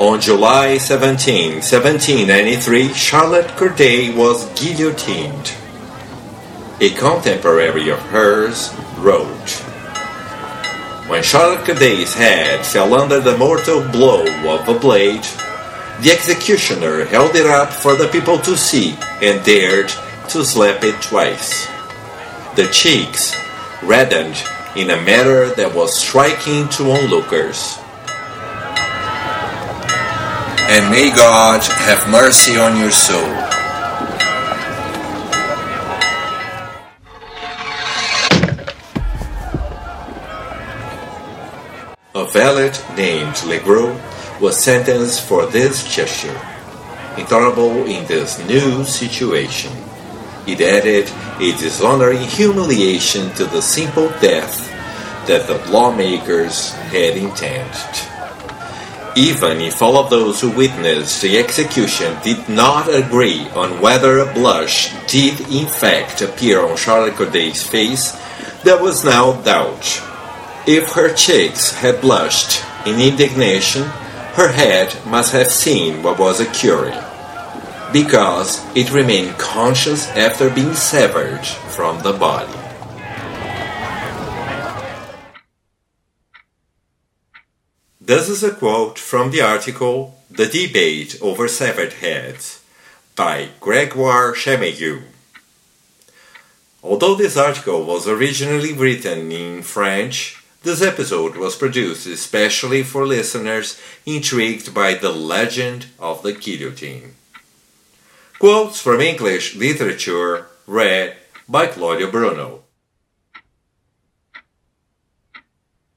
On July 17, 1793, Charlotte Corday was guillotined. A contemporary of hers wrote, When Charlotte Corday's head fell under the mortal blow of a blade, the executioner held it up for the people to see and dared to slap it twice. The cheeks reddened in a manner that was striking to onlookers. And may God have mercy on your soul. A valet named Legros was sentenced for this gesture, intolerable in this new situation. It added a dishonoring humiliation to the simple death that the lawmakers had intended. Even if all of those who witnessed the execution did not agree on whether a blush did in fact appear on Charlotte Corday's face, there was no doubt. If her cheeks had blushed in indignation, her head must have seen what was occurring, because it remained conscious after being severed from the body. This is a quote from the article The Debate Over Severed Heads by Gregoire Chamayou. Although this article was originally written in French, this episode was produced especially for listeners intrigued by the legend of the guillotine. Quotes from English literature read by Claudio Bruno.